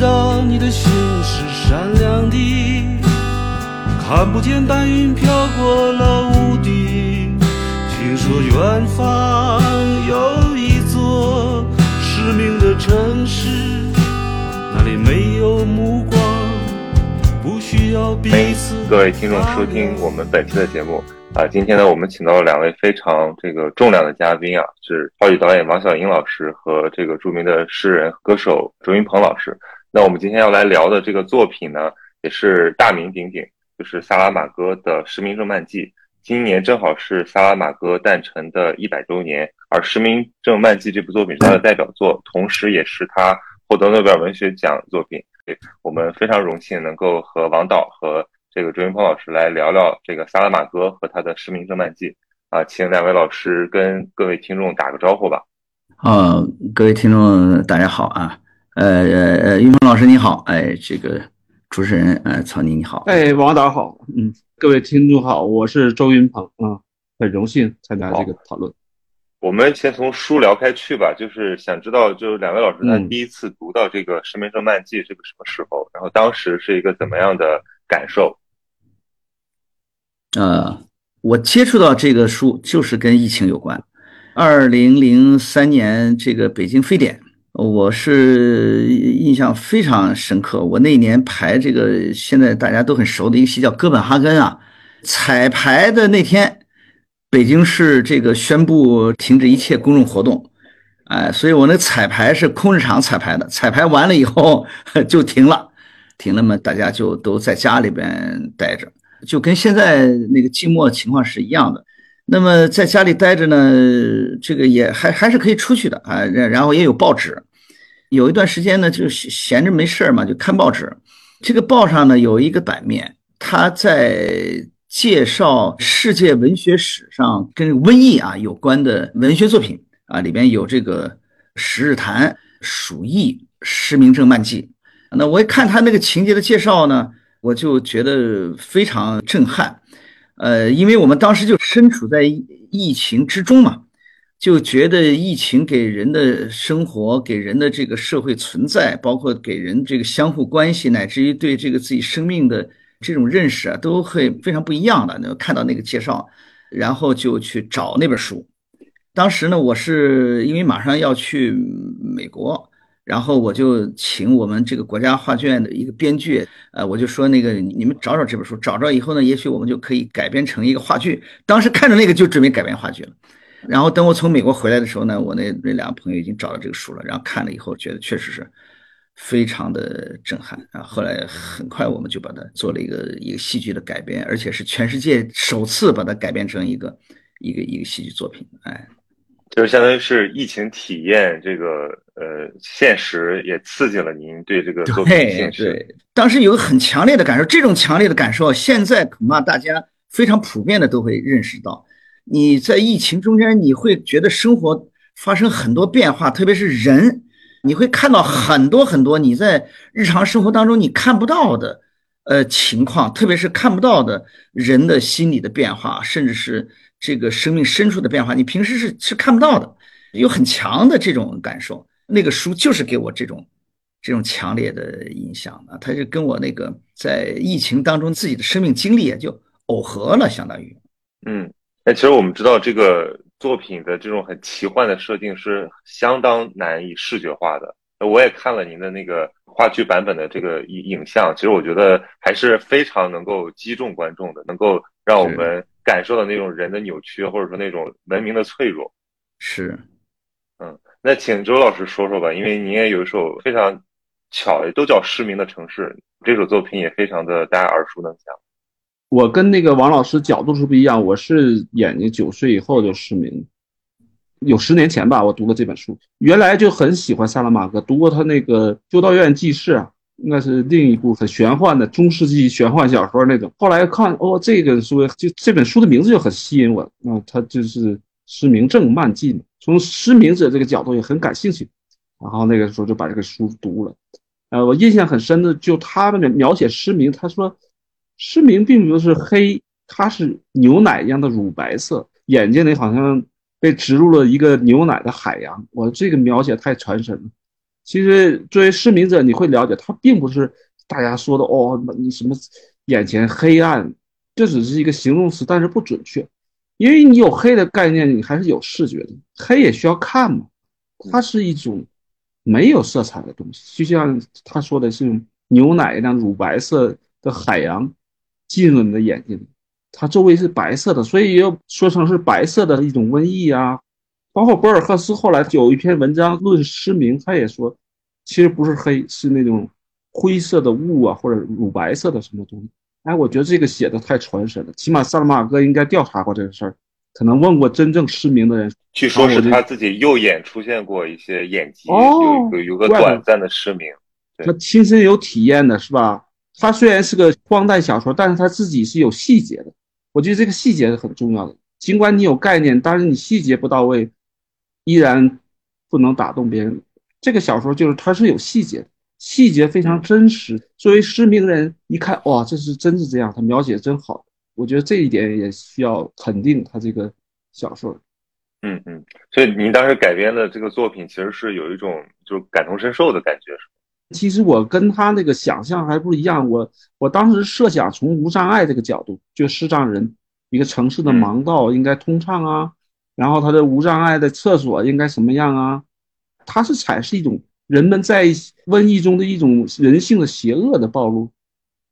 道你的心是善良的，看不见白云飘过了屋顶。听说远方有一座失明的城市，那里没有目光，不需要彼此。各位听众收听我们本期的节目啊，今天呢，我们请到了两位非常这个重量的嘉宾啊，是话剧导演王小英老师和这个著名的诗人歌手周云鹏老师。那我们今天要来聊的这个作品呢，也是大名鼎鼎，就是萨拉玛戈的《失明症漫记》。今年正好是萨拉玛戈诞辰的一百周年，而《失明症漫记》这部作品是他的代表作，同时也是他获得诺贝尔文学奖作品。我们非常荣幸能够和王导和这个周云鹏老师来聊聊这个萨拉玛戈和他的《失明症漫记》啊，请两位老师跟各位听众打个招呼吧。啊，各位听众大家好啊。呃呃呃，云鹏老师你好，哎，这个主持人呃，曹宁你好，哎，王导好，嗯，各位听众好，我是周云鹏啊，很荣幸参加这个讨论。我们先从书聊开去吧，就是想知道，就是两位老师在第一次读到这个《失明症漫记》这个什么时候？然后当时是一个怎么样的感受？呃，我接触到这个书就是跟疫情有关，二零零三年这个北京非典。我是印象非常深刻。我那年排这个现在大家都很熟的一个戏叫《哥本哈根》啊，彩排的那天，北京市这个宣布停止一切公众活动，哎，所以我那彩排是空制场彩排的。彩排完了以后 就停了，停了嘛，大家就都在家里边待着，就跟现在那个寂寞情况是一样的。那么在家里待着呢，这个也还还是可以出去的啊，然然后也有报纸。有一段时间呢，就闲着没事儿嘛，就看报纸。这个报上呢有一个版面，他在介绍世界文学史上跟瘟疫啊有关的文学作品啊，里边有这个《十日谈》《鼠疫》《失明症漫记》。那我一看他那个情节的介绍呢，我就觉得非常震撼。呃，因为我们当时就身处在疫情之中嘛。就觉得疫情给人的生活、给人的这个社会存在，包括给人这个相互关系，乃至于对这个自己生命的这种认识啊，都会非常不一样的。那看到那个介绍，然后就去找那本书。当时呢，我是因为马上要去美国，然后我就请我们这个国家话剧院的一个编剧，呃，我就说那个你们找找这本书，找着以后呢，也许我们就可以改编成一个话剧。当时看着那个就准备改编话剧了。然后等我从美国回来的时候呢，我那那两个朋友已经找到这个书了，然后看了以后觉得确实是非常的震撼啊。后来很快我们就把它做了一个一个戏剧的改编，而且是全世界首次把它改编成一个一个一个戏剧作品。哎，就是相当于是疫情体验这个呃现实，也刺激了您对这个作品兴趣。对，当时有个很强烈的感受，这种强烈的感受现在恐怕大家非常普遍的都会认识到。你在疫情中间，你会觉得生活发生很多变化，特别是人，你会看到很多很多你在日常生活当中你看不到的，呃情况，特别是看不到的人的心理的变化，甚至是这个生命深处的变化，你平时是是看不到的，有很强的这种感受。那个书就是给我这种这种强烈的印象啊，它就跟我那个在疫情当中自己的生命经历也就耦合了，相当于，嗯。哎，其实我们知道这个作品的这种很奇幻的设定是相当难以视觉化的。我也看了您的那个话剧版本的这个影影像，其实我觉得还是非常能够击中观众的，能够让我们感受到那种人的扭曲，或者说那种文明的脆弱。是，嗯，那请周老师说说吧，因为您也有一首非常巧，都叫《失明的城市》，这首作品也非常的大家耳熟能详。我跟那个王老师角度是不一样，我是眼睛九岁以后就失明，有十年前吧，我读了这本书，原来就很喜欢萨拉玛戈，读过他那个《修道院记事》啊，那是另一部很玄幻的中世纪玄幻小说那种。后来看哦，这个书就这本书的名字就很吸引我，啊，他就是《失明症漫记》嘛，从失明者这个角度也很感兴趣，然后那个时候就把这个书读了，呃，我印象很深的就他那个描写失明，他说。失明并不是黑，它是牛奶一样的乳白色，眼睛里好像被植入了一个牛奶的海洋。我这个描写太传神了，其实作为失明者，你会了解，它并不是大家说的哦，你什么眼前黑暗，这只是一个形容词，但是不准确，因为你有黑的概念，你还是有视觉的，黑也需要看嘛，它是一种没有色彩的东西，就像他说的是牛奶一样乳白色的海洋进入你的眼睛里，它周围是白色的，所以又说成是白色的一种瘟疫啊。包括博尔赫斯后来有一篇文章论失明，他也说，其实不是黑，是那种灰色的雾啊，或者乳白色的什么东西。哎，我觉得这个写的太传神了，起码萨拉马戈应该调查过这个事儿，可能问过真正失明的人。据说是他自己右眼出现过一些眼疾，有有有个短暂的失明。他亲身有体验的是吧？他虽然是个荒诞小说，但是他自己是有细节的。我觉得这个细节是很重要的。尽管你有概念，但是你细节不到位。依然不能打动别人。这个小说就是它是有细节的，细节非常真实。作为失明人一看，哇，这是真是这样，他描写真好。我觉得这一点也需要肯定他这个小说。嗯嗯，所以您当时改编的这个作品，其实是有一种就是感同身受的感觉，是吗？其实我跟他那个想象还不一样。我我当时设想从无障碍这个角度，就视障人一个城市的盲道应该通畅啊。然后它的无障碍的厕所应该什么样啊？它是阐释一种人们在瘟疫中的一种人性的邪恶的暴露，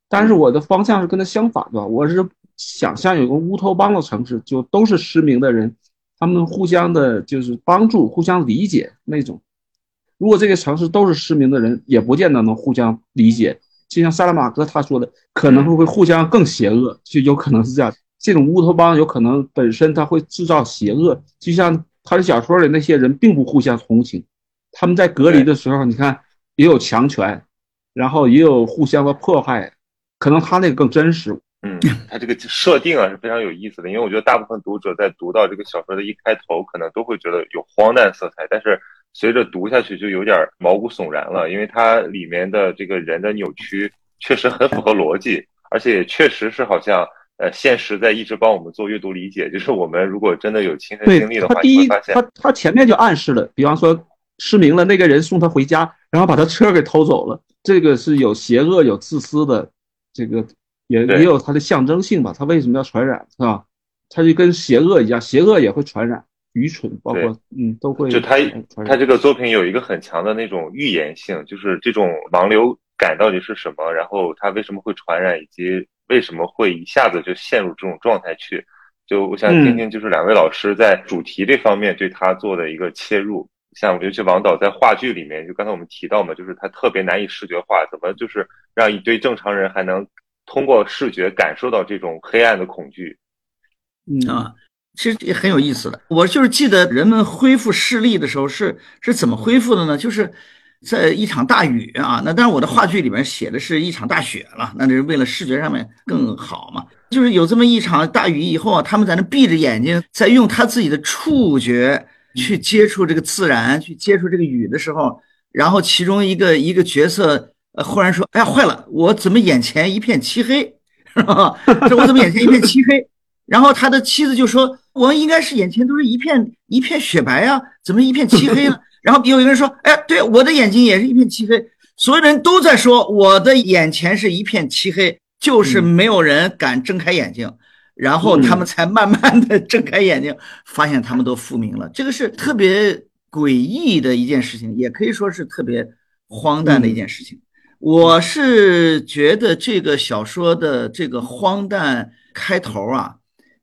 但是我的方向是跟它相反的，我是想象有个乌托邦的城市，就都是失明的人，他们互相的就是帮助、互相理解那种。如果这个城市都是失明的人，也不见得能互相理解。就像萨拉马戈他说的，可能会会互相更邪恶，就有可能是这样。这种乌托邦有可能本身它会制造邪恶，就像他的小说里那些人并不互相同情，他们在隔离的时候，你看也有强权，然后也有互相的迫害，可能他那个更真实。嗯，他这个设定啊是非常有意思的，因为我觉得大部分读者在读到这个小说的一开头，可能都会觉得有荒诞色彩，但是随着读下去就有点毛骨悚然了，因为它里面的这个人的扭曲确实很符合逻辑，而且也确实是好像。呃，现实在一直帮我们做阅读理解，就是我们如果真的有亲身经历的话，你会发现，他他前面就暗示了，比方说失明了那个人送他回家，然后把他车给偷走了，这个是有邪恶、有自私的，这个也也有它的象征性吧？他为什么要传染，是吧？他就跟邪恶一样，邪恶也会传染，愚蠢包括嗯都会。就他他这个作品有一个很强的那种预言性，就是这种盲流感到底是什么，然后它为什么会传染，以及。为什么会一下子就陷入这种状态去？就我想听听，就是两位老师在主题这方面对他做的一个切入。像尤其王导在话剧里面，就刚才我们提到嘛，就是他特别难以视觉化，怎么就是让一堆正常人还能通过视觉感受到这种黑暗的恐惧？嗯啊，其实也很有意思的。我就是记得人们恢复视力的时候是是怎么恢复的呢？就是。在一场大雨啊，那当然我的话剧里面写的是一场大雪了，那就是为了视觉上面更好嘛。就是有这么一场大雨以后啊，他们在那闭着眼睛，在用他自己的触觉去接触这个自然，去接触这个雨的时候，然后其中一个一个角色呃忽然说：“哎呀，坏了，我怎么眼前一片漆黑？是吧？这我怎么眼前一片漆黑？”然后他的妻子就说：“我们应该是眼前都是一片一片雪白啊，怎么一片漆黑呢？”然后有一个人说：“哎，对，我的眼睛也是一片漆黑。”所有人都在说我的眼前是一片漆黑，就是没有人敢睁开眼睛。然后他们才慢慢的睁开眼睛，发现他们都复明了。这个是特别诡异的一件事情，也可以说是特别荒诞的一件事情。我是觉得这个小说的这个荒诞开头啊，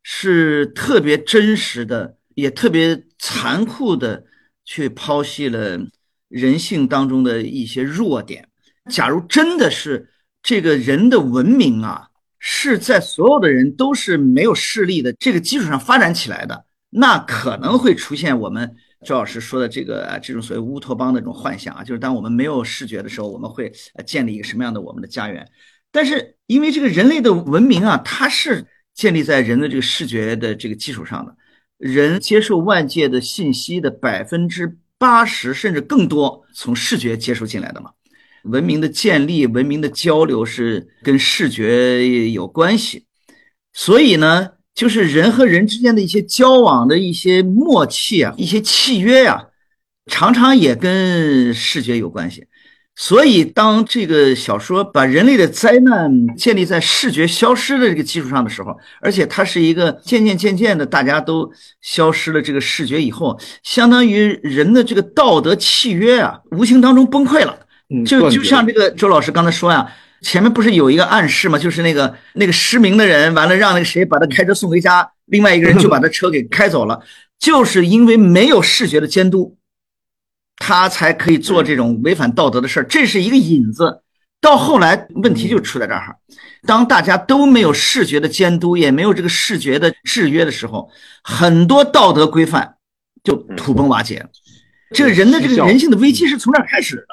是特别真实的，也特别残酷的。去剖析了人性当中的一些弱点。假如真的是这个人的文明啊，是在所有的人都是没有视力的这个基础上发展起来的，那可能会出现我们周老师说的这个这种所谓乌托邦的这种幻想啊，就是当我们没有视觉的时候，我们会建立一个什么样的我们的家园？但是因为这个人类的文明啊，它是建立在人的这个视觉的这个基础上的。人接受外界的信息的百分之八十甚至更多从视觉接受进来的嘛，文明的建立、文明的交流是跟视觉有关系，所以呢，就是人和人之间的一些交往的一些默契啊、一些契约呀，常常也跟视觉有关系。所以，当这个小说把人类的灾难建立在视觉消失的这个基础上的时候，而且它是一个渐渐渐渐的大家都消失了这个视觉以后，相当于人的这个道德契约啊，无形当中崩溃了。就就像这个周老师刚才说呀，前面不是有一个暗示吗？就是那个那个失明的人，完了让那个谁把他开车送回家，另外一个人就把他车给开走了，就是因为没有视觉的监督。他才可以做这种违反道德的事儿，这是一个引子。到后来问题就出在这儿，当大家都没有视觉的监督，也没有这个视觉的制约的时候，很多道德规范就土崩瓦解。这个人的这个人性的危机是从这儿开始的。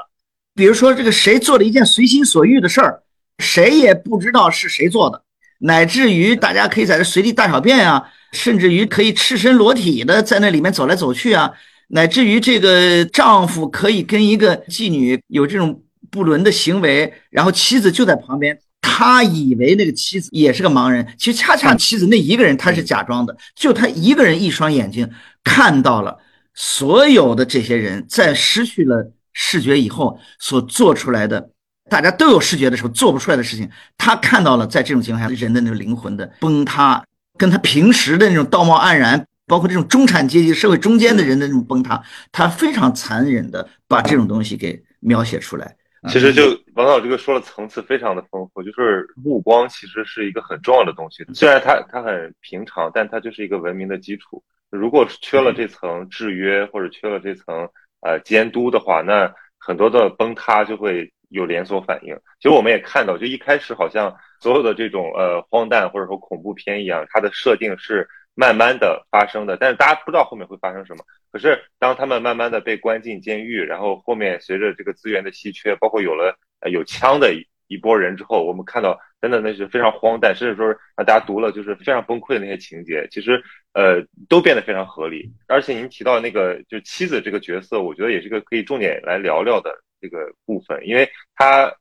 比如说，这个谁做了一件随心所欲的事儿，谁也不知道是谁做的，乃至于大家可以在这随地大小便啊，甚至于可以赤身裸体的在那里面走来走去啊。乃至于这个丈夫可以跟一个妓女有这种不伦的行为，然后妻子就在旁边，他以为那个妻子也是个盲人，其实恰恰妻子那一个人他是假装的，就他一个人一双眼睛看到了所有的这些人在失去了视觉以后所做出来的，大家都有视觉的时候做不出来的事情，他看到了在这种情况下人的那个灵魂的崩塌，跟他平时的那种道貌岸然。包括这种中产阶级、社会中间的人的这种崩塌，他非常残忍的把这种东西给描写出来。其实就王导这个说的层次非常的丰富，就是目光其实是一个很重要的东西。虽然它它很平常，但它就是一个文明的基础。如果缺了这层制约或者缺了这层呃监督的话，那很多的崩塌就会有连锁反应。其实我们也看到，就一开始好像所有的这种呃荒诞或者说恐怖片一样，它的设定是。慢慢的发生的，但是大家不知道后面会发生什么。可是当他们慢慢的被关进监狱，然后后面随着这个资源的稀缺，包括有了呃有枪的一一波人之后，我们看到真的那是非常荒诞，甚至说是让大家读了就是非常崩溃的那些情节，其实呃都变得非常合理。而且您提到那个就妻子这个角色，我觉得也是个可以重点来聊聊的这个部分，因为他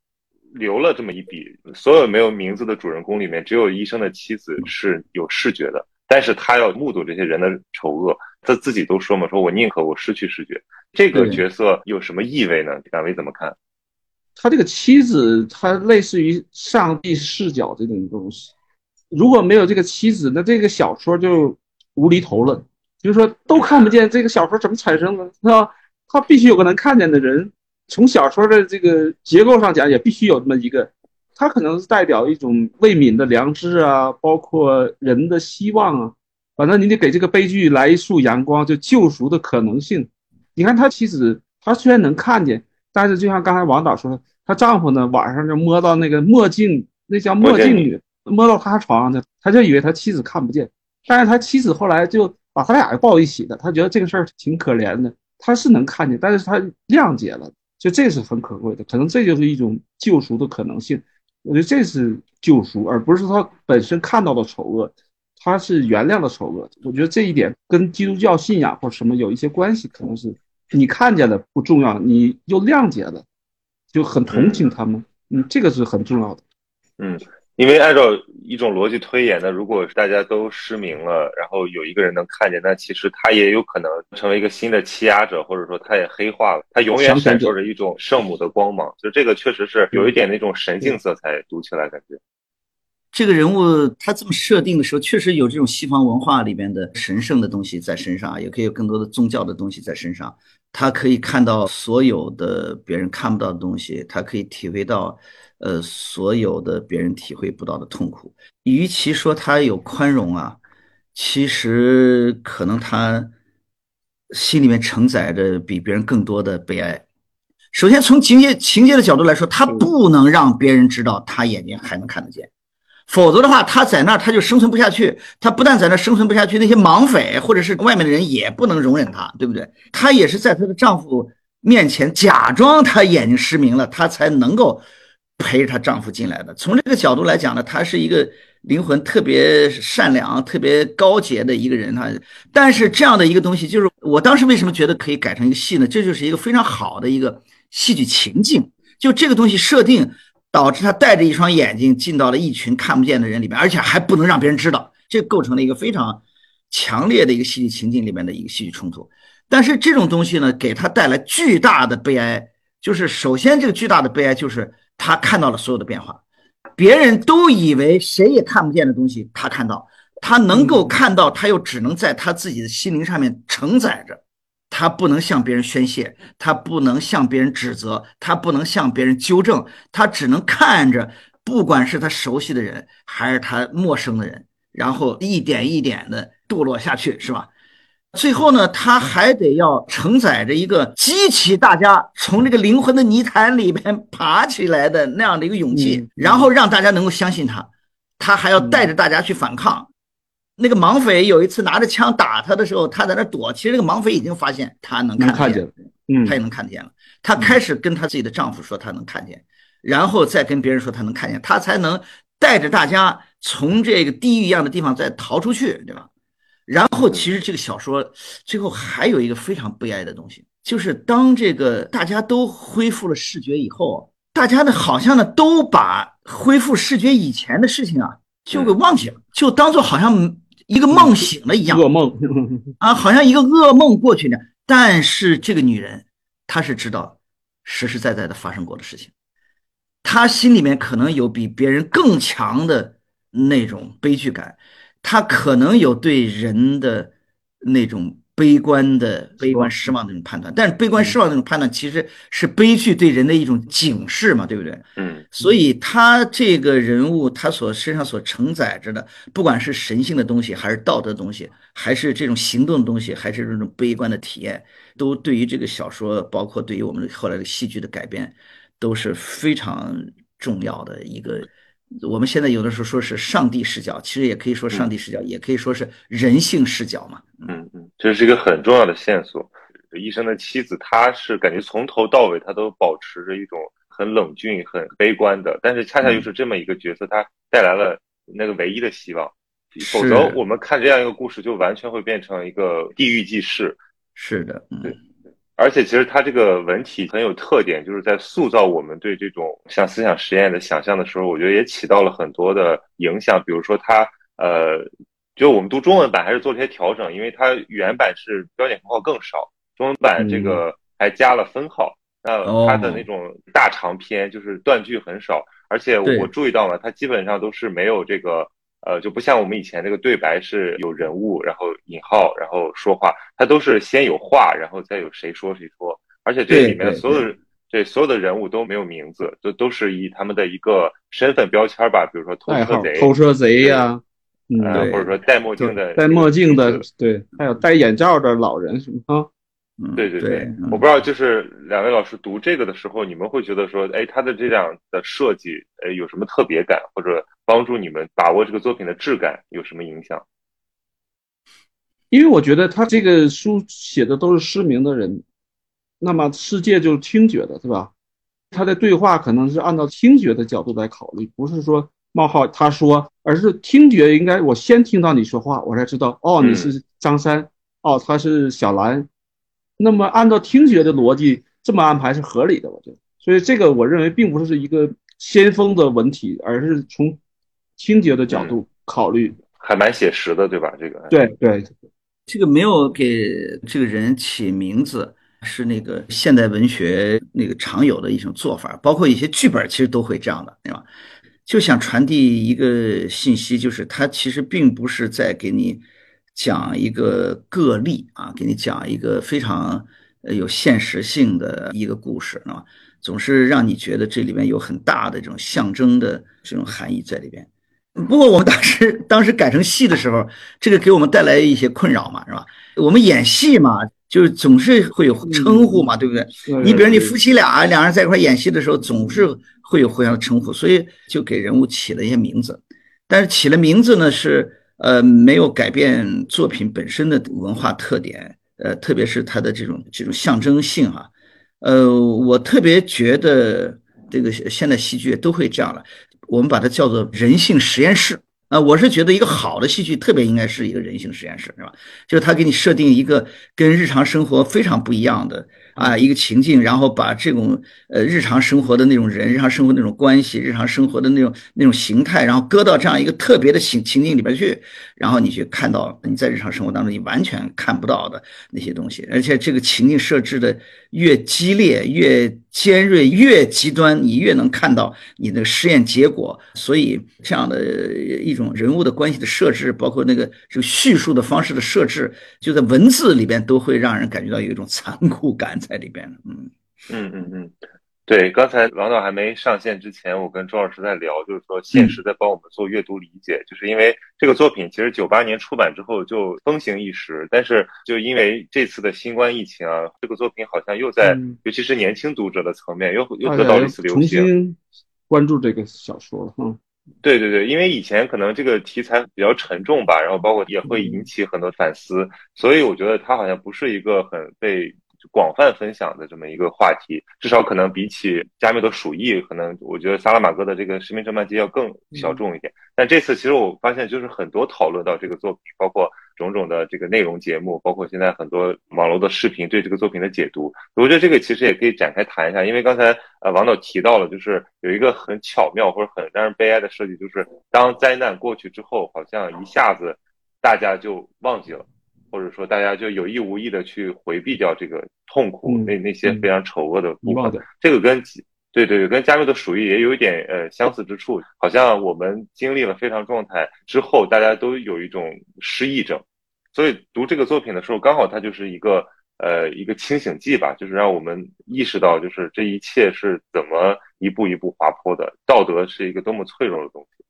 留了这么一笔，所有没有名字的主人公里面，只有医生的妻子是有视觉的。但是他要目睹这些人的丑恶，他自己都说嘛，说我宁可我失去视觉。这个角色有什么意味呢？两位怎么看？他这个妻子，他类似于上帝视角这种东西。如果没有这个妻子，那这个小说就无厘头了。就是说都看不见这个小说怎么产生的，是吧？他必须有个能看见的人。从小说的这个结构上讲，也必须有这么一个。它可能是代表一种未泯的良知啊，包括人的希望啊，反正你得给这个悲剧来一束阳光，就救赎的可能性。你看他妻子，她虽然能看见，但是就像刚才王导说的，她丈夫呢晚上就摸到那个墨镜，那叫墨镜女，摸到他床上去，他就以为他妻子看不见，但是他妻子后来就把他俩抱一起的，他觉得这个事儿挺可怜的，他是能看见，但是他谅解了，就这是很可贵的，可能这就是一种救赎的可能性。我觉得这是救赎，而不是他本身看到的丑恶，他是原谅了丑恶。我觉得这一点跟基督教信仰或什么有一些关系，可能是你看见了不重要，你又谅解了，就很同情他们。嗯，这个是很重要的。嗯。因为按照一种逻辑推演呢，如果大家都失明了，然后有一个人能看见，那其实他也有可能成为一个新的欺压者，或者说他也黑化了，他永远闪烁着一种圣母的光芒。就这个确实是有一点那种神性色彩，读起来感觉。这个人物他这么设定的时候，确实有这种西方文化里边的神圣的东西在身上，也可以有更多的宗教的东西在身上。他可以看到所有的别人看不到的东西，他可以体会到。呃，所有的别人体会不到的痛苦，与其说他有宽容啊，其实可能他心里面承载着比别人更多的悲哀。首先从情节情节的角度来说，他不能让别人知道他眼睛还能看得见，否则的话，他在那儿他就生存不下去。他不但在那儿生存不下去，那些盲匪或者是外面的人也不能容忍他，对不对？她也是在她的丈夫面前假装她眼睛失明了，她才能够。陪着她丈夫进来的，从这个角度来讲呢，她是一个灵魂特别善良、特别高洁的一个人哈。但是这样的一个东西，就是我当时为什么觉得可以改成一个戏呢？这就是一个非常好的一个戏剧情境。就这个东西设定，导致她戴着一双眼睛进到了一群看不见的人里面，而且还不能让别人知道，这构成了一个非常强烈的一个戏剧情境里面的一个戏剧冲突。但是这种东西呢，给他带来巨大的悲哀，就是首先这个巨大的悲哀就是他看到了所有的变化，别人都以为谁也看不见的东西，他看到，他能够看到，他又只能在他自己的心灵上面承载着，他不能向别人宣泄，他不能向别人指责，他不能向别人纠正，他只能看着，不管是他熟悉的人还是他陌生的人，然后一点一点的堕落下去，是吧？最后呢，他还得要承载着一个激起大家从这个灵魂的泥潭里边爬起来的那样的一个勇气，然后让大家能够相信他。他还要带着大家去反抗。那个盲匪有一次拿着枪打他的时候，他在那躲。其实这个盲匪已经发现他能看见，嗯，他也能看见了。他开始跟他自己的丈夫说他能看见，然后再跟别人说他能看见，他才能带着大家从这个地狱一样的地方再逃出去，对吧？然后，其实这个小说最后还有一个非常悲哀的东西，就是当这个大家都恢复了视觉以后，大家呢好像呢都把恢复视觉以前的事情啊就给忘记了，就当做好像一个梦醒了一样，噩梦啊，好像一个噩梦过去呢。但是这个女人，她是知道实实在在的发生过的事情，她心里面可能有比别人更强的那种悲剧感。他可能有对人的那种悲观的、悲观失望的那种判断，但是悲观失望那种判断其实是悲剧对人的一种警示嘛，对不对？嗯，所以他这个人物，他所身上所承载着的，不管是神性的东西，还是道德的东西，还是这种行动的东西，还是这种悲观的体验，都对于这个小说，包括对于我们后来的戏剧的改编，都是非常重要的一个。我们现在有的时候说是上帝视角，其实也可以说上帝视角，也可以说是人性视角嘛。嗯嗯，这是一个很重要的线索。医生的妻子，她是感觉从头到尾，她都保持着一种很冷峻、很悲观的，但是恰恰又是这么一个角色，他带来了那个唯一的希望。否则，我们看这样一个故事，就完全会变成一个地狱记事。是的，对。而且其实它这个文体很有特点，就是在塑造我们对这种像思想实验的想象的时候，我觉得也起到了很多的影响。比如说它，呃，就我们读中文版还是做了一些调整，因为它原版是标点符号更少，中文版这个还加了分号。那它的那种大长篇就是断句很少，而且我注意到了，它基本上都是没有这个。呃，就不像我们以前那个对白是有人物，然后引号，然后说话，它都是先有话，然后再有谁说谁说，而且这里面所有这所有的人物都没有名字，都都是以他们的一个身份标签吧，比如说偷车贼、偷车贼呀，嗯，或者说戴墨镜的、戴墨镜的，对，还有戴眼罩的老人什么啊。对对对，我不知道，就是两位老师读这个的时候，你们会觉得说，哎，他的这样的设计，哎，有什么特别感，或者帮助你们把握这个作品的质感有什么影响？因为我觉得他这个书写的都是失明的人，那么世界就是听觉的，对吧？他的对话可能是按照听觉的角度来考虑，不是说冒号他说，而是听觉应该我先听到你说话，我才知道，哦，你是张三，哦，他是小兰。那么，按照听觉的逻辑，这么安排是合理的，我觉得。所以，这个我认为并不是一个先锋的文体，而是从听觉的角度考虑，还蛮写实的，对吧？这个对对，这个没有给这个人起名字，是那个现代文学那个常有的一种做法，包括一些剧本其实都会这样的，对吧？就想传递一个信息，就是他其实并不是在给你。讲一个个例啊，给你讲一个非常呃有现实性的一个故事啊，总是让你觉得这里面有很大的这种象征的这种含义在里边。不过我们当时当时改成戏的时候，这个给我们带来一些困扰嘛，是吧？我们演戏嘛，就是总是会有称呼嘛，对不对？你比如你夫妻俩两人在一块演戏的时候，总是会有互相的称呼，所以就给人物起了一些名字。但是起了名字呢是。呃，没有改变作品本身的文化特点，呃，特别是它的这种这种象征性啊，呃，我特别觉得这个现代戏剧都会这样了，我们把它叫做人性实验室。啊，我是觉得一个好的戏剧特别应该是一个人性实验室，是吧？就是它给你设定一个跟日常生活非常不一样的啊，一个情境，然后把这种呃日常生活的那种人、日常生活那种关系、日常生活的那种那种形态，然后搁到这样一个特别的情情境里边去，然后你去看到你在日常生活当中你完全看不到的那些东西，而且这个情境设置的越激烈、越尖锐、越极端，你越能看到你的实验结果。所以这样的一种人物的关系的设置，包括那个这个叙述的方式的设置，就在文字里边都会让人感觉到有一种残酷感。在里边嗯嗯嗯嗯，对，刚才王导还没上线之前，我跟周老师在聊，就是说现实在帮我们做阅读理解，就是因为这个作品其实九八年出版之后就风行一时，但是就因为这次的新冠疫情啊，这个作品好像又在，尤其是年轻读者的层面，又又得到了一次流行，关注这个小说了，嗯，对对对，因为以前可能这个题材比较沉重吧，然后包括也会引起很多反思，所以我觉得它好像不是一个很被。广泛分享的这么一个话题，至少可能比起加缪的《鼠疫》，可能我觉得萨拉马戈的这个《失明症漫记》要更小众一点。但这次其实我发现，就是很多讨论到这个作品，包括种种的这个内容节目，包括现在很多网络的视频对这个作品的解读，我觉得这个其实也可以展开谈一下。因为刚才呃王导提到了，就是有一个很巧妙或者很让人悲哀的设计，就是当灾难过去之后，好像一下子大家就忘记了。或者说，大家就有意无意的去回避掉这个痛苦，那那些非常丑恶的部分。这个跟对对对，跟加缪的鼠疫也有一点呃相似之处。好像我们经历了非常状态之后，大家都有一种失忆症。所以读这个作品的时候，刚好它就是一个呃一个清醒剂吧，就是让我们意识到，就是这一切是怎么一步一步滑坡的。道德是一个多么脆弱的东西。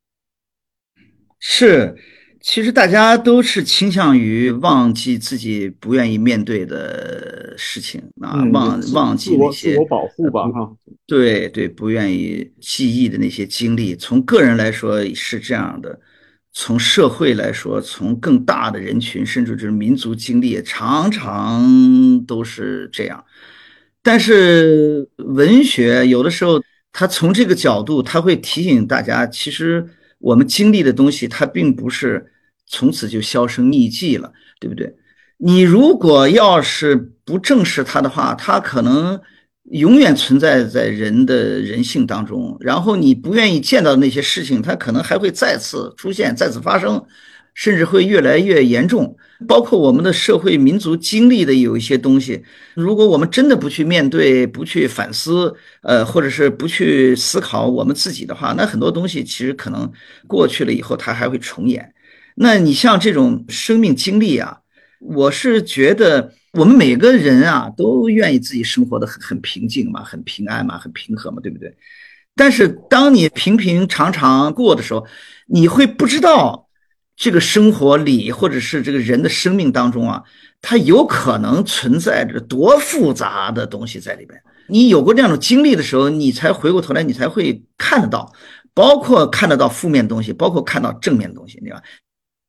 是。其实大家都是倾向于忘记自己不愿意面对的事情啊，忘忘记那些自我保护吧，哈，对对，不愿意记忆的那些经历。从个人来说是这样的，从社会来说，从更大的人群，甚至就是民族经历，常常都是这样。但是文学有的时候，它从这个角度，它会提醒大家，其实。我们经历的东西，它并不是从此就销声匿迹了，对不对？你如果要是不正视它的话，它可能永远存在在人的人性当中。然后你不愿意见到的那些事情，它可能还会再次出现、再次发生，甚至会越来越严重。包括我们的社会民族经历的有一些东西，如果我们真的不去面对、不去反思，呃，或者是不去思考我们自己的话，那很多东西其实可能过去了以后，它还会重演。那你像这种生命经历啊，我是觉得我们每个人啊都愿意自己生活的很很平静嘛，很平安嘛，很平和嘛，对不对？但是当你平平常常过的时候，你会不知道。这个生活里，或者是这个人的生命当中啊，它有可能存在着多复杂的东西在里边。你有过这样的经历的时候，你才回过头来，你才会看得到，包括看得到负面的东西，包括看到正面的东西，对吧？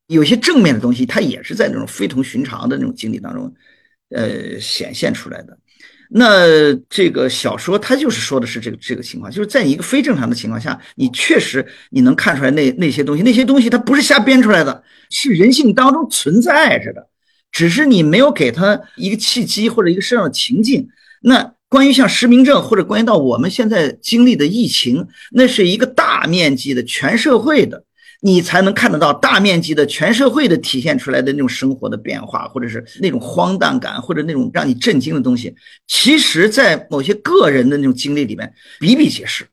有些正面的东西，它也是在那种非同寻常的那种经历当中，呃，显现出来的。那这个小说它就是说的是这个这个情况，就是在一个非正常的情况下，你确实你能看出来那那些东西，那些东西它不是瞎编出来的，是人性当中存在着的，只是你没有给他一个契机或者一个适当的情境。那关于像失明症或者关于到我们现在经历的疫情，那是一个大面积的全社会的。你才能看得到大面积的全社会的体现出来的那种生活的变化，或者是那种荒诞感，或者那种让你震惊的东西，其实，在某些个人的那种经历里面比比皆是。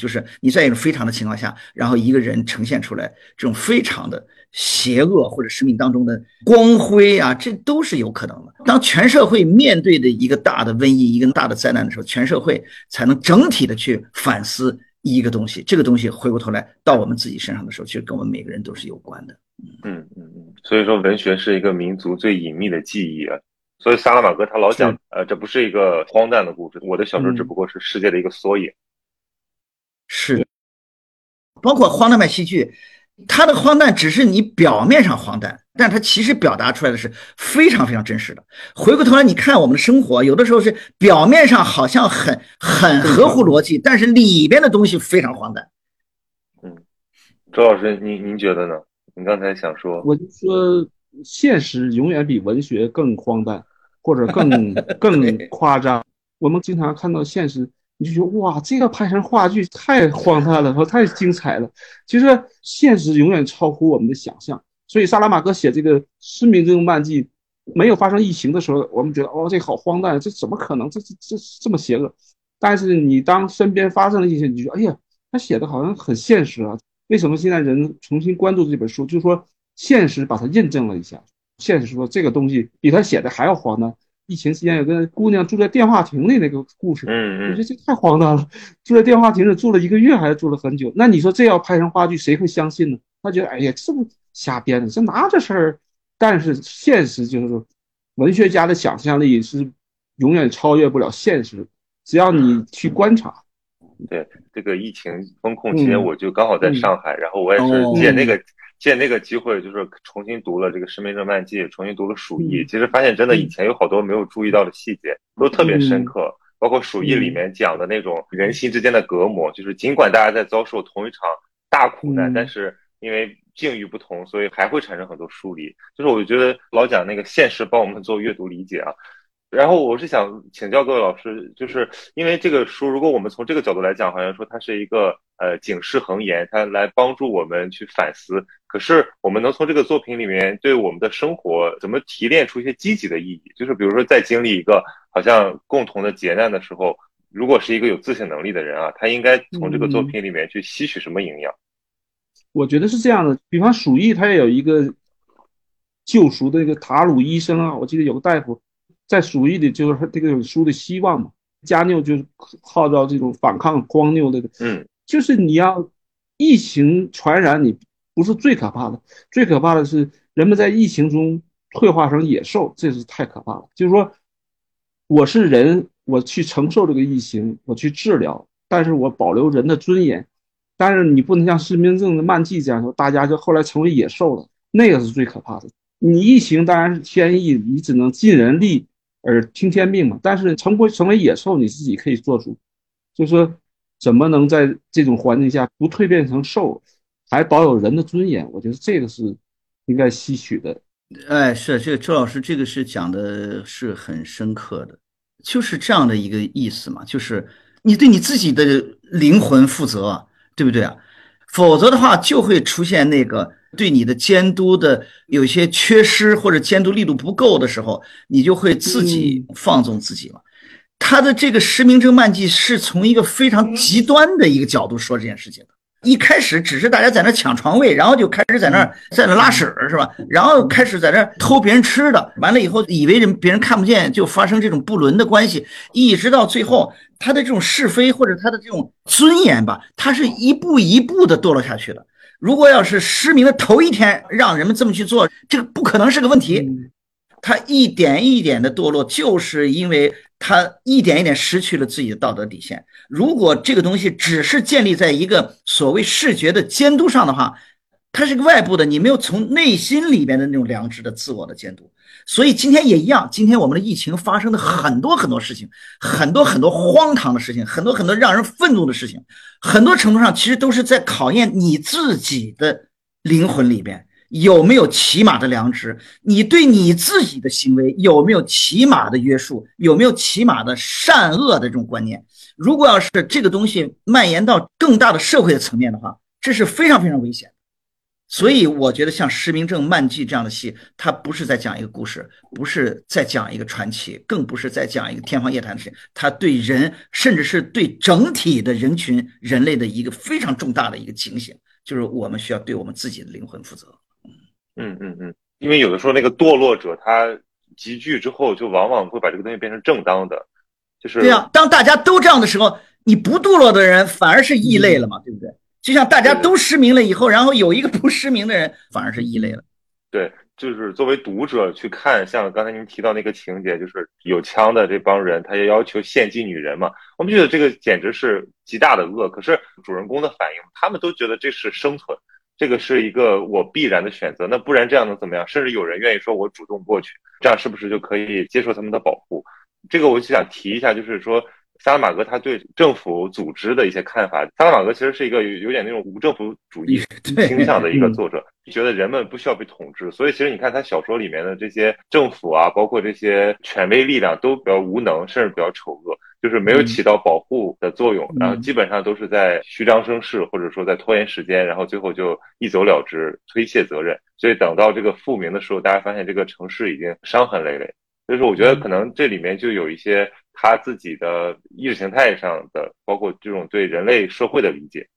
就是你在一种非常的情况下，然后一个人呈现出来这种非常的邪恶，或者生命当中的光辉啊，这都是有可能的。当全社会面对的一个大的瘟疫、一个大的灾难的时候，全社会才能整体的去反思。一个东西，这个东西回过头来到我们自己身上的时候，其实跟我们每个人都是有关的。嗯嗯嗯，所以说文学是一个民族最隐秘的记忆啊。所以萨拉玛戈他老讲，呃，这不是一个荒诞的故事，我的小说只不过是世界的一个缩影。是，包括荒诞派戏剧。它的荒诞只是你表面上荒诞，但它其实表达出来的是非常非常真实的。回过头来，你看我们的生活，有的时候是表面上好像很很合乎逻辑，但是里边的东西非常荒诞。嗯，周老师，您您觉得呢？你刚才想说，我就说现实永远比文学更荒诞。或者更 更夸张。我们经常看到现实，你就觉得哇，这个拍成话剧太荒诞了，和太精彩了。其实现实永远超乎我们的想象。所以萨拉马戈写这个《失明症漫记》，没有发生疫情的时候，我们觉得哦，这好荒诞，这怎么可能？这这这这么邪恶？但是你当身边发生了一些，你就哎呀，他写的好像很现实啊。为什么现在人重新关注这本书？就是说现实把它印证了一下。现实说这个东西比他写的还要荒诞。疫情期间有个姑娘住在电话亭里那个故事，嗯，我觉得这太荒诞了。住在电话亭里住了一个月，还是住了很久？那你说这要拍成话剧，谁会相信呢？他觉得哎呀，这不瞎编的，这哪这事儿？但是现实就是说，文学家的想象力是永远超越不了现实。只要你去观察，对这个疫情封控期间，我就刚好在上海，然后我也是借那个。借那个机会，就是重新读了这个《失明症漫记》，重新读了《鼠疫》。其实发现，真的以前有好多没有注意到的细节，都特别深刻。包括《鼠疫》里面讲的那种人心之间的隔膜，就是尽管大家在遭受同一场大苦难，但是因为境遇不同，所以还会产生很多疏离。就是我觉得老讲那个现实帮我们做阅读理解啊。然后我是想请教各位老师，就是因为这个书，如果我们从这个角度来讲，好像说它是一个呃警示恒言，它来帮助我们去反思。可是我们能从这个作品里面对我们的生活怎么提炼出一些积极的意义？就是比如说在经历一个好像共同的劫难的时候，如果是一个有自省能力的人啊，他应该从这个作品里面去吸取什么营养？我觉得是这样的，比方鼠疫，它也有一个救赎的一个塔鲁医生啊，我记得有个大夫。在鼠疫里，就是这个书的希望嘛。加缪就是号召这种反抗荒谬的，嗯，就是你要疫情传染，你不是最可怕的，最可怕的是人们在疫情中退化成野兽，这是太可怕了。就是说，我是人，我去承受这个疫情，我去治疗，但是我保留人的尊严。但是你不能像失明症的漫记这样说，大家就后来成为野兽了，那个是最可怕的。你疫情当然是天意，你只能尽人力。而听天命嘛，但是成不成为野兽，你自己可以做主。就是说怎么能在这种环境下不蜕变成兽，还保有人的尊严？我觉得这个是应该吸取的。哎，是这个周老师，这个是讲的是很深刻的，就是这样的一个意思嘛，就是你对你自己的灵魂负责，对不对啊？否则的话，就会出现那个。对你的监督的有些缺失或者监督力度不够的时候，你就会自己放纵自己了。他的这个《实名制漫记》是从一个非常极端的一个角度说这件事情的。一开始只是大家在那抢床位，然后就开始在那在那拉屎是吧？然后开始在那偷别人吃的，完了以后以为人别人看不见，就发生这种不伦的关系，一直到最后他的这种是非或者他的这种尊严吧，他是一步一步的堕落下去的。如果要是失明的头一天让人们这么去做，这个不可能是个问题。他一点一点的堕落，就是因为他一点一点失去了自己的道德底线。如果这个东西只是建立在一个所谓视觉的监督上的话，它是个外部的，你没有从内心里边的那种良知的自我的监督。所以今天也一样，今天我们的疫情发生的很多很多事情，很多很多荒唐的事情，很多很多让人愤怒的事情，很多程度上其实都是在考验你自己的灵魂里边有没有起码的良知，你对你自己的行为有没有起码的约束，有没有起码的善恶的这种观念。如果要是这个东西蔓延到更大的社会的层面的话，这是非常非常危险。所以我觉得像《实名证漫记》这样的戏，它不是在讲一个故事，不是在讲一个传奇，更不是在讲一个天方夜谭的事情。它对人，甚至是对整体的人群、人类的一个非常重大的一个警醒，就是我们需要对我们自己的灵魂负责。嗯嗯嗯，因为有的时候那个堕落者他集聚之后，就往往会把这个东西变成正当的，就是对啊。当大家都这样的时候，你不堕落的人反而是异类了嘛，对不对？就像大家都失明了以后，然后有一个不失明的人，反而是异类了。对，就是作为读者去看，像刚才您提到那个情节，就是有枪的这帮人，他也要求献祭女人嘛。我们觉得这个简直是极大的恶。可是主人公的反应，他们都觉得这是生存，这个是一个我必然的选择。那不然这样能怎么样？甚至有人愿意说我主动过去，这样是不是就可以接受他们的保护？这个我就想提一下，就是说。萨拉玛戈他对政府组织的一些看法。萨拉玛戈其实是一个有有点那种无政府主义 倾向的一个作者，觉得人们不需要被统治。所以其实你看他小说里面的这些政府啊，包括这些权威力量都比较无能，甚至比较丑恶。就是没有起到保护的作用，然后基本上都是在虚张声势，或者说在拖延时间，然后最后就一走了之，推卸责任。所以等到这个复明的时候，大家发现这个城市已经伤痕累累。所以说，我觉得可能这里面就有一些他自己的意识形态上的，包括这种对人类社会的理解。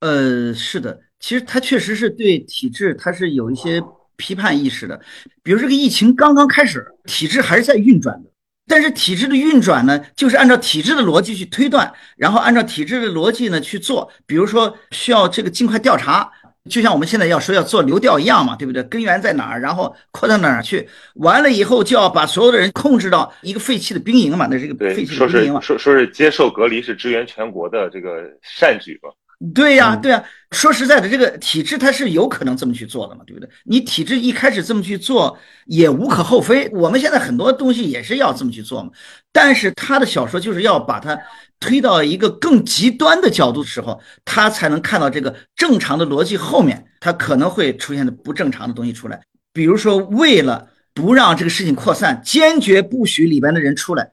呃，是的，其实他确实是对体制他是有一些批判意识的。比如这个疫情刚刚开始，体制还是在运转的。但是体制的运转呢，就是按照体制的逻辑去推断，然后按照体制的逻辑呢去做。比如说需要这个尽快调查，就像我们现在要说要做流调一样嘛，对不对？根源在哪儿，然后扩到哪儿去？完了以后就要把所有的人控制到一个废弃的兵营嘛，那是一个废弃的兵营嘛。说说是接受隔离是支援全国的这个善举吧。对呀，对呀。说实在的，这个体制它是有可能这么去做的嘛，对不对？你体制一开始这么去做也无可厚非。我们现在很多东西也是要这么去做嘛。但是他的小说就是要把它推到一个更极端的角度的时候，他才能看到这个正常的逻辑后面，他可能会出现的不正常的东西出来。比如说，为了不让这个事情扩散，坚决不许里边的人出来，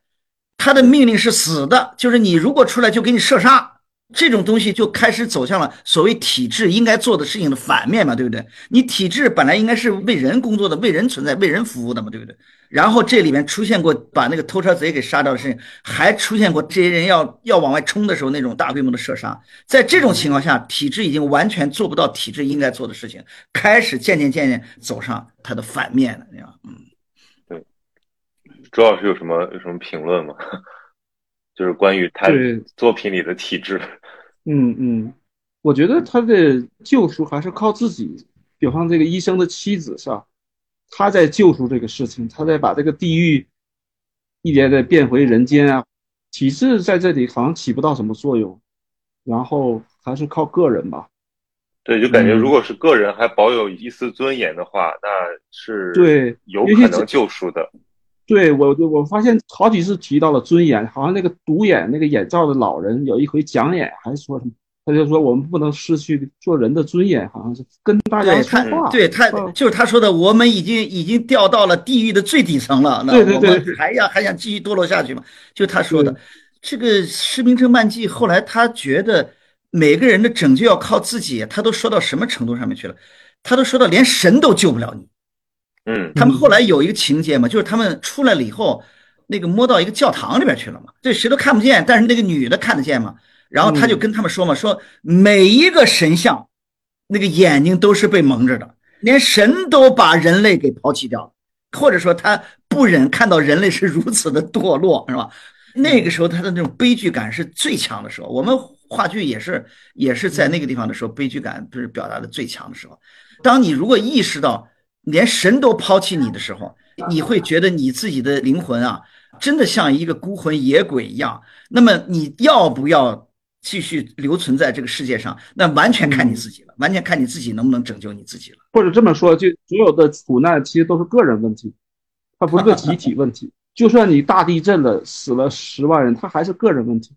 他的命令是死的，就是你如果出来就给你射杀。这种东西就开始走向了所谓体制应该做的事情的反面嘛，对不对？你体制本来应该是为人工作的、为人存在、为人服务的嘛，对不对？然后这里面出现过把那个偷车贼给杀掉的事情，还出现过这些人要要往外冲的时候那种大规模的射杀。在这种情况下，体制已经完全做不到体制应该做的事情，开始渐渐渐渐走上它的反面了，这样。嗯，对。周老师有什么有什么评论吗？就是关于他作品里的体制。嗯嗯，我觉得他的救赎还是靠自己。比方这个医生的妻子是吧？他在救赎这个事情，他在把这个地狱一点点变回人间啊。体制在这里好像起不到什么作用，然后还是靠个人吧。对，就感觉如果是个人还保有一丝尊严的话，那是对有可能救赎的。对我，我发现好几次提到了尊严，好像那个独眼那个眼罩的老人有一回讲演还说什么，他就说我们不能失去做人的尊严，好像是跟大家说话。对他就是他说的，我们已经已经掉到了地狱的最底层了，那我们还要还想继续堕落下去吗？就他说的这个《施明正漫记》，后来他觉得每个人的拯救要靠自己，他都说到什么程度上面去了？他都说到连神都救不了你。嗯，他们后来有一个情节嘛，就是他们出来了以后，那个摸到一个教堂里边去了嘛，这谁都看不见，但是那个女的看得见嘛。然后他就跟他们说嘛，说每一个神像，那个眼睛都是被蒙着的，连神都把人类给抛弃掉了，或者说他不忍看到人类是如此的堕落，是吧？那个时候他的那种悲剧感是最强的时候。我们话剧也是也是在那个地方的时候，悲剧感不是表达的最强的时候。当你如果意识到。连神都抛弃你的时候，你会觉得你自己的灵魂啊，真的像一个孤魂野鬼一样。那么你要不要继续留存在这个世界上？那完全看你自己了，完全看你自己能不能拯救你自己了。或者这么说，就所有的苦难其实都是个人问题，它不是个集体问题。就算你大地震了，死了十万人，它还是个人问题，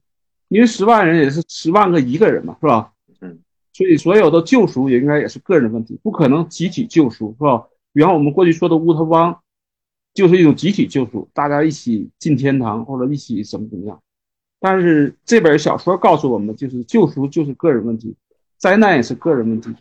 因为十万人也是十万个一个人嘛，是吧？嗯。所以所有的救赎也应该也是个人问题，不可能集体救赎，是吧？比方我们过去说的乌托邦，就是一种集体救赎，大家一起进天堂或者一起怎么怎么样。但是这本小说告诉我们，就是救赎就是个人问题，灾难也是个人问题。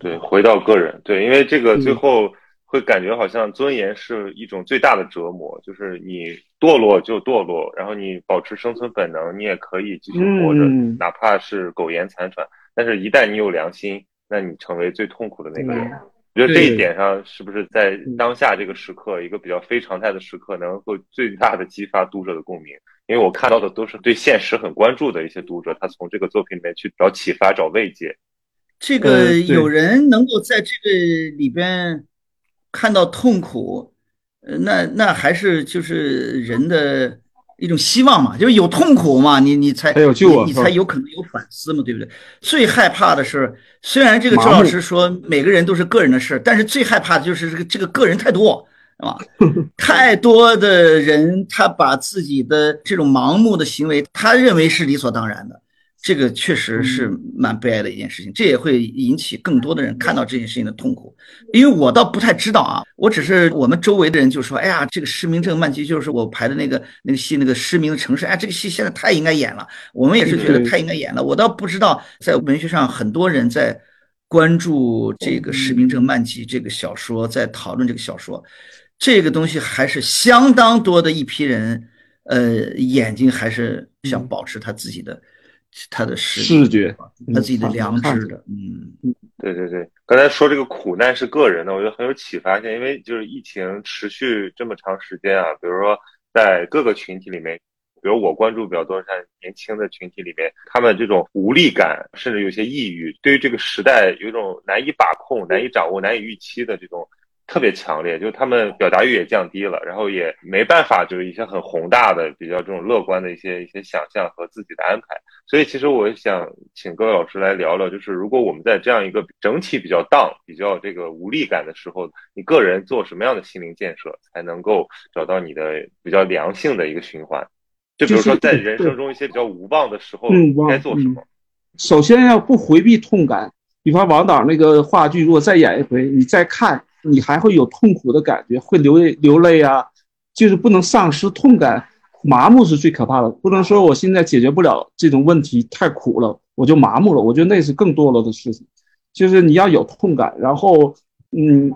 对，回到个人，对，因为这个最后会感觉好像尊严是一种最大的折磨，就是你堕落就堕落，然后你保持生存本能，你也可以继续活着，哪怕是苟延残喘。但是，一旦你有良心，那你成为最痛苦的那个人。我觉得这一点上，是不是在当下这个时刻，一个比较非常态的时刻，能够最大的激发读者的共鸣？因为我看到的都是对现实很关注的一些读者，他从这个作品里面去找启发、找慰藉。这个有人能够在这个里边看到痛苦，呃，那那还是就是人的。一种希望嘛，就是有痛苦嘛，你你才有救你才有可能有反思嘛，对不对？最害怕的是，虽然这个周老师说每个人都是个人的事，但是最害怕的就是这个这个个人太多，是吧？太多的人他把自己的这种盲目的行为，他认为是理所当然的。这个确实是蛮悲哀的一件事情，这也会引起更多的人看到这件事情的痛苦。因为我倒不太知道啊，我只是我们周围的人就说：“哎呀，这个失明症慢期就是我排的那个那个戏，那个失明的城市，哎，这个戏现在太应该演了。”我们也是觉得太应该演了。我倒不知道，在文学上很多人在关注这个失明症慢期这个小说，在讨论这个小说，这个东西还是相当多的一批人，呃，眼睛还是想保持他自己的。他的视觉，他自己的良知的，嗯，对对对，刚才说这个苦难是个人的，我觉得很有启发性，因为就是疫情持续这么长时间啊，比如说在各个群体里面，比如我关注比较多像年轻的群体里面，他们这种无力感，甚至有些抑郁，对于这个时代有一种难以把控、难以掌握、难以预期的这种。特别强烈，就是他们表达欲也降低了，然后也没办法，就是一些很宏大的、比较这种乐观的一些一些想象和自己的安排。所以，其实我想请各位老师来聊聊，就是如果我们在这样一个整体比较 down、比较这个无力感的时候，你个人做什么样的心灵建设，才能够找到你的比较良性的一个循环？就比如说，在人生中一些比较无望的时候，该做什么？首先要不回避痛感，比方王导那个话剧，如果再演一回，你再看。你还会有痛苦的感觉，会流流泪啊，就是不能丧失痛感，麻木是最可怕的。不能说我现在解决不了这种问题，太苦了，我就麻木了。我觉得那是更多了的事情，就是你要有痛感，然后，嗯，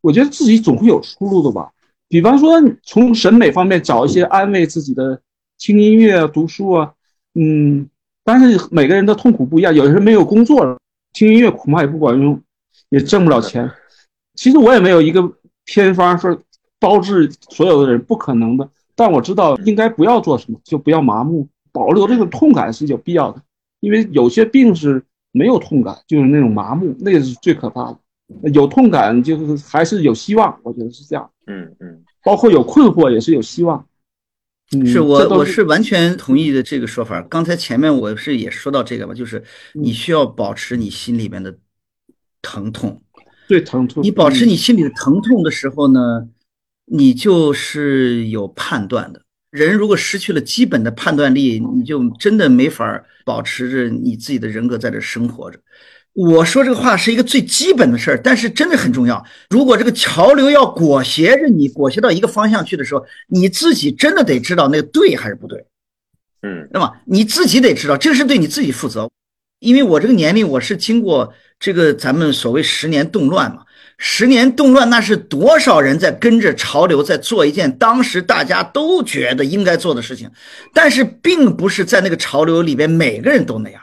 我觉得自己总会有出路的吧。比方说从审美方面找一些安慰自己的，听音乐啊，读书啊，嗯，但是每个人的痛苦不一样，有的人没有工作，听音乐恐怕也不管用，也挣不了钱。其实我也没有一个偏方说包治所有的人，不可能的。但我知道应该不要做什么，就不要麻木，保留这个痛感是有必要的。因为有些病是没有痛感，就是那种麻木，那个是最可怕的。有痛感就是还是有希望，我觉得是这样。嗯嗯，包括有困惑也是有希望。是我我是完全同意的这个说法。刚才前面我是也说到这个吧，就是你需要保持你心里面的疼痛。最疼痛，你保持你心里的疼痛的时候呢，你就是有判断的。人如果失去了基本的判断力，你就真的没法保持着你自己的人格在这生活着。我说这个话是一个最基本的事儿，但是真的很重要。如果这个潮流要裹挟着你，裹挟到一个方向去的时候，你自己真的得知道那个对还是不对。嗯，那么你自己得知道，这是对你自己负责。因为我这个年龄，我是经过。这个咱们所谓十年动乱嘛，十年动乱那是多少人在跟着潮流在做一件当时大家都觉得应该做的事情，但是并不是在那个潮流里边每个人都那样，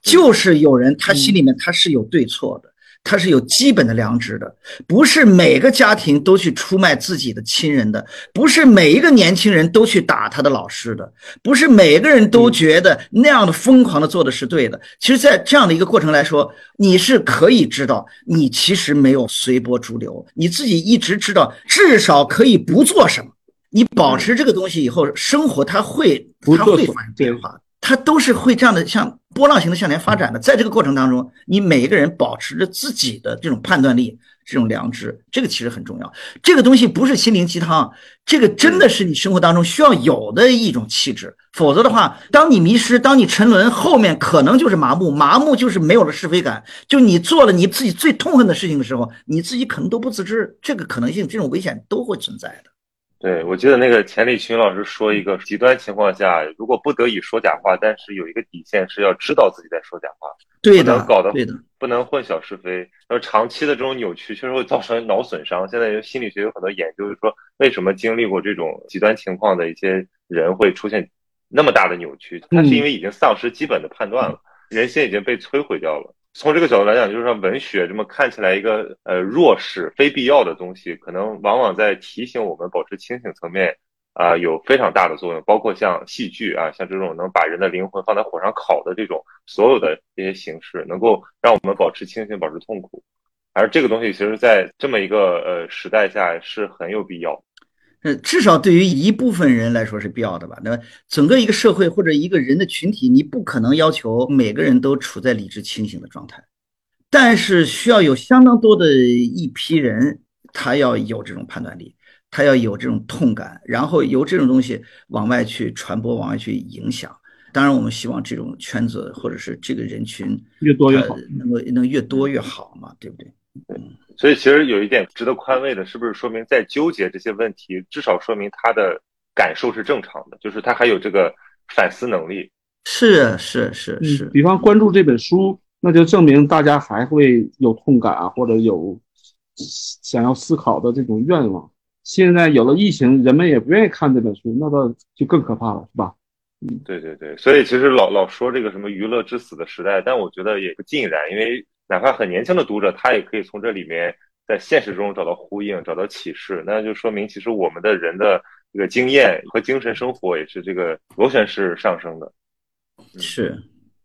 就是有人他心里面他是有对错的。他是有基本的良知的，不是每个家庭都去出卖自己的亲人的，不是每一个年轻人都去打他的老师的，不是每个人都觉得那样的疯狂的做的是对的。其实，在这样的一个过程来说，你是可以知道，你其实没有随波逐流，你自己一直知道，至少可以不做什么。你保持这个东西以后，生活它会它会发生变化。它都是会这样的，像波浪形的向前发展的。在这个过程当中，你每一个人保持着自己的这种判断力、这种良知，这个其实很重要。这个东西不是心灵鸡汤，这个真的是你生活当中需要有的一种气质。否则的话，当你迷失、当你沉沦，后面可能就是麻木，麻木就是没有了是非感。就你做了你自己最痛恨的事情的时候，你自己可能都不自知，这个可能性、这种危险都会存在的。对，我记得那个钱理群老师说，一个极端情况下，如果不得已说假话，但是有一个底线是要知道自己在说假话，对的，搞得对的，不能混淆是非。然后长期的这种扭曲，确实会造成脑损伤。现在心理学有很多研究，说为什么经历过这种极端情况的一些人会出现那么大的扭曲，他是因为已经丧失基本的判断了，人心已经被摧毁掉了。从这个角度来讲，就是说文学这么看起来一个呃弱势、非必要的东西，可能往往在提醒我们保持清醒层面啊有非常大的作用。包括像戏剧啊，像这种能把人的灵魂放在火上烤的这种所有的这些形式，能够让我们保持清醒、保持痛苦。而这个东西，其实在这么一个呃时代下是很有必要。呃，至少对于一部分人来说是必要的吧？那整个一个社会或者一个人的群体，你不可能要求每个人都处在理智清醒的状态，但是需要有相当多的一批人，他要有这种判断力，他要有这种痛感，然后由这种东西往外去传播，往外去影响。当然，我们希望这种圈子或者是这个人群越多越好呃能够能越多越好嘛，对不对？所以其实有一点值得宽慰的，是不是说明在纠结这些问题，至少说明他的感受是正常的，就是他还有这个反思能力。是是是是嗯，，比方关注这本书，那就证明大家还会有痛感啊，或者有想要思考的这种愿望。现在有了疫情，人们也不愿意看这本书，那倒就更可怕了，是吧？嗯对对对，所以其实老老说这个什么娱乐至死的时代，但我觉得也不尽然，因为哪怕很年轻的读者，他也可以从这里面在现实中找到呼应，找到启示，那就说明其实我们的人的这个经验和精神生活也是这个螺旋式上升的。是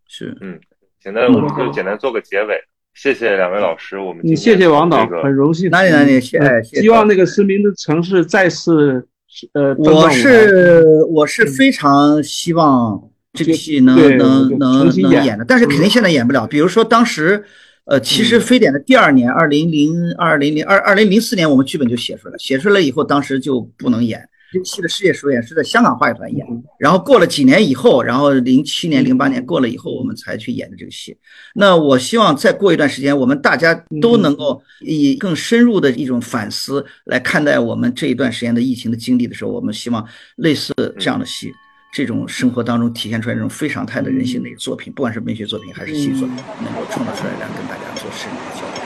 是，嗯行，那我们就简单做个结尾，谢谢两位老师，我们你今天谢谢王导这，个很荣幸。哪里哪里，谢嗯谢谢。希望那个失明的城市再次呃我是我是非常希望这个戏能能能能演的，但是肯定现在演不了。比如说当时，呃，其实嗯非典的第二年，二零零二零零二二零零四年，我们剧本就写出来了，写出来以后，当时就不能演。这个戏的世界首演是在香港话剧团演，嗯然后过了几年以后，然后零七年、零八年过了以后，我们才去演的这个戏。那我希望再过一段时间，我们大家都能够以更深入的一种反思来看待我们这一段时间的疫情的经历的时候，我们希望类似这样的戏，这种生活当中体现出来这种非常态的人性的一个作品，不管是文学作品还是戏剧作品，能够创造出来，来跟大家做深入的交流。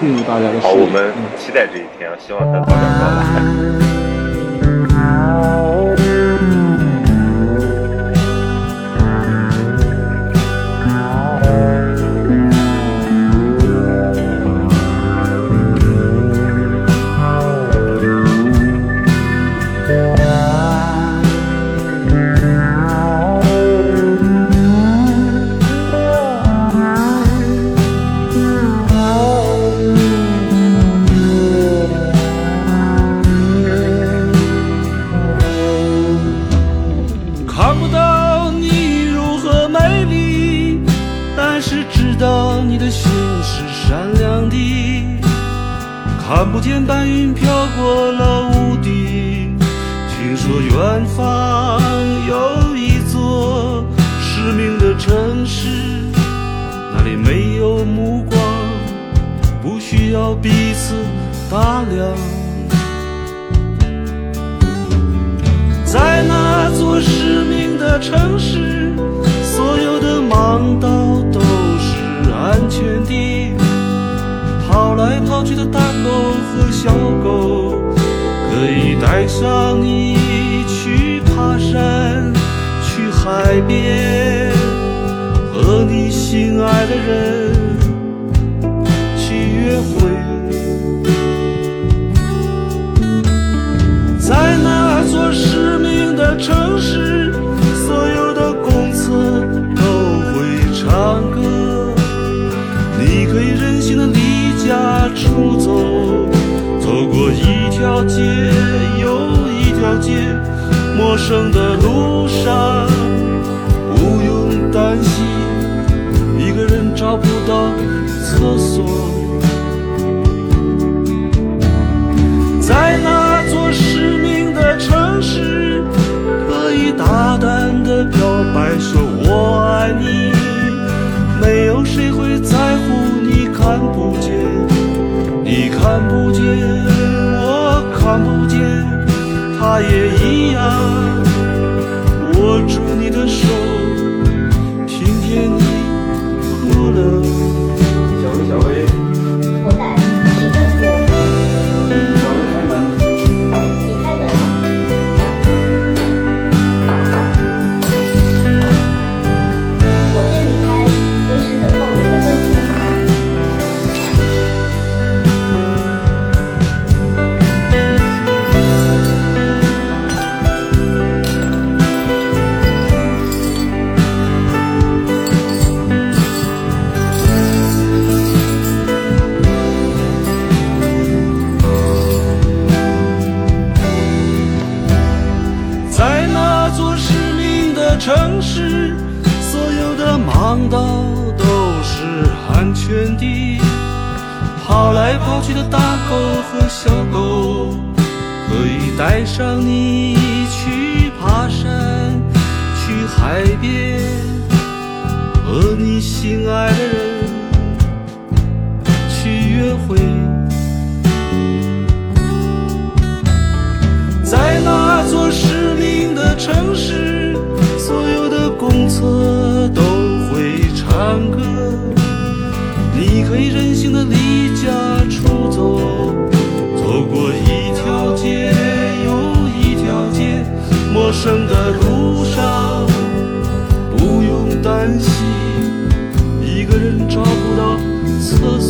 进入大家的好，我们期待这一天，希望他早点到来。彼此打量。在那座失明的城市，所有的盲道都是安全的。跑来跑去的大狗和小狗，可以带上你去爬山，去海边，和你心爱的人去约会。城市，所有的公厕都会唱歌。你可以任性的离家出走，走过一条街又一条街，陌生的路上，不用担心一个人找不到厕所。看不见，我看不见，他也一样。So.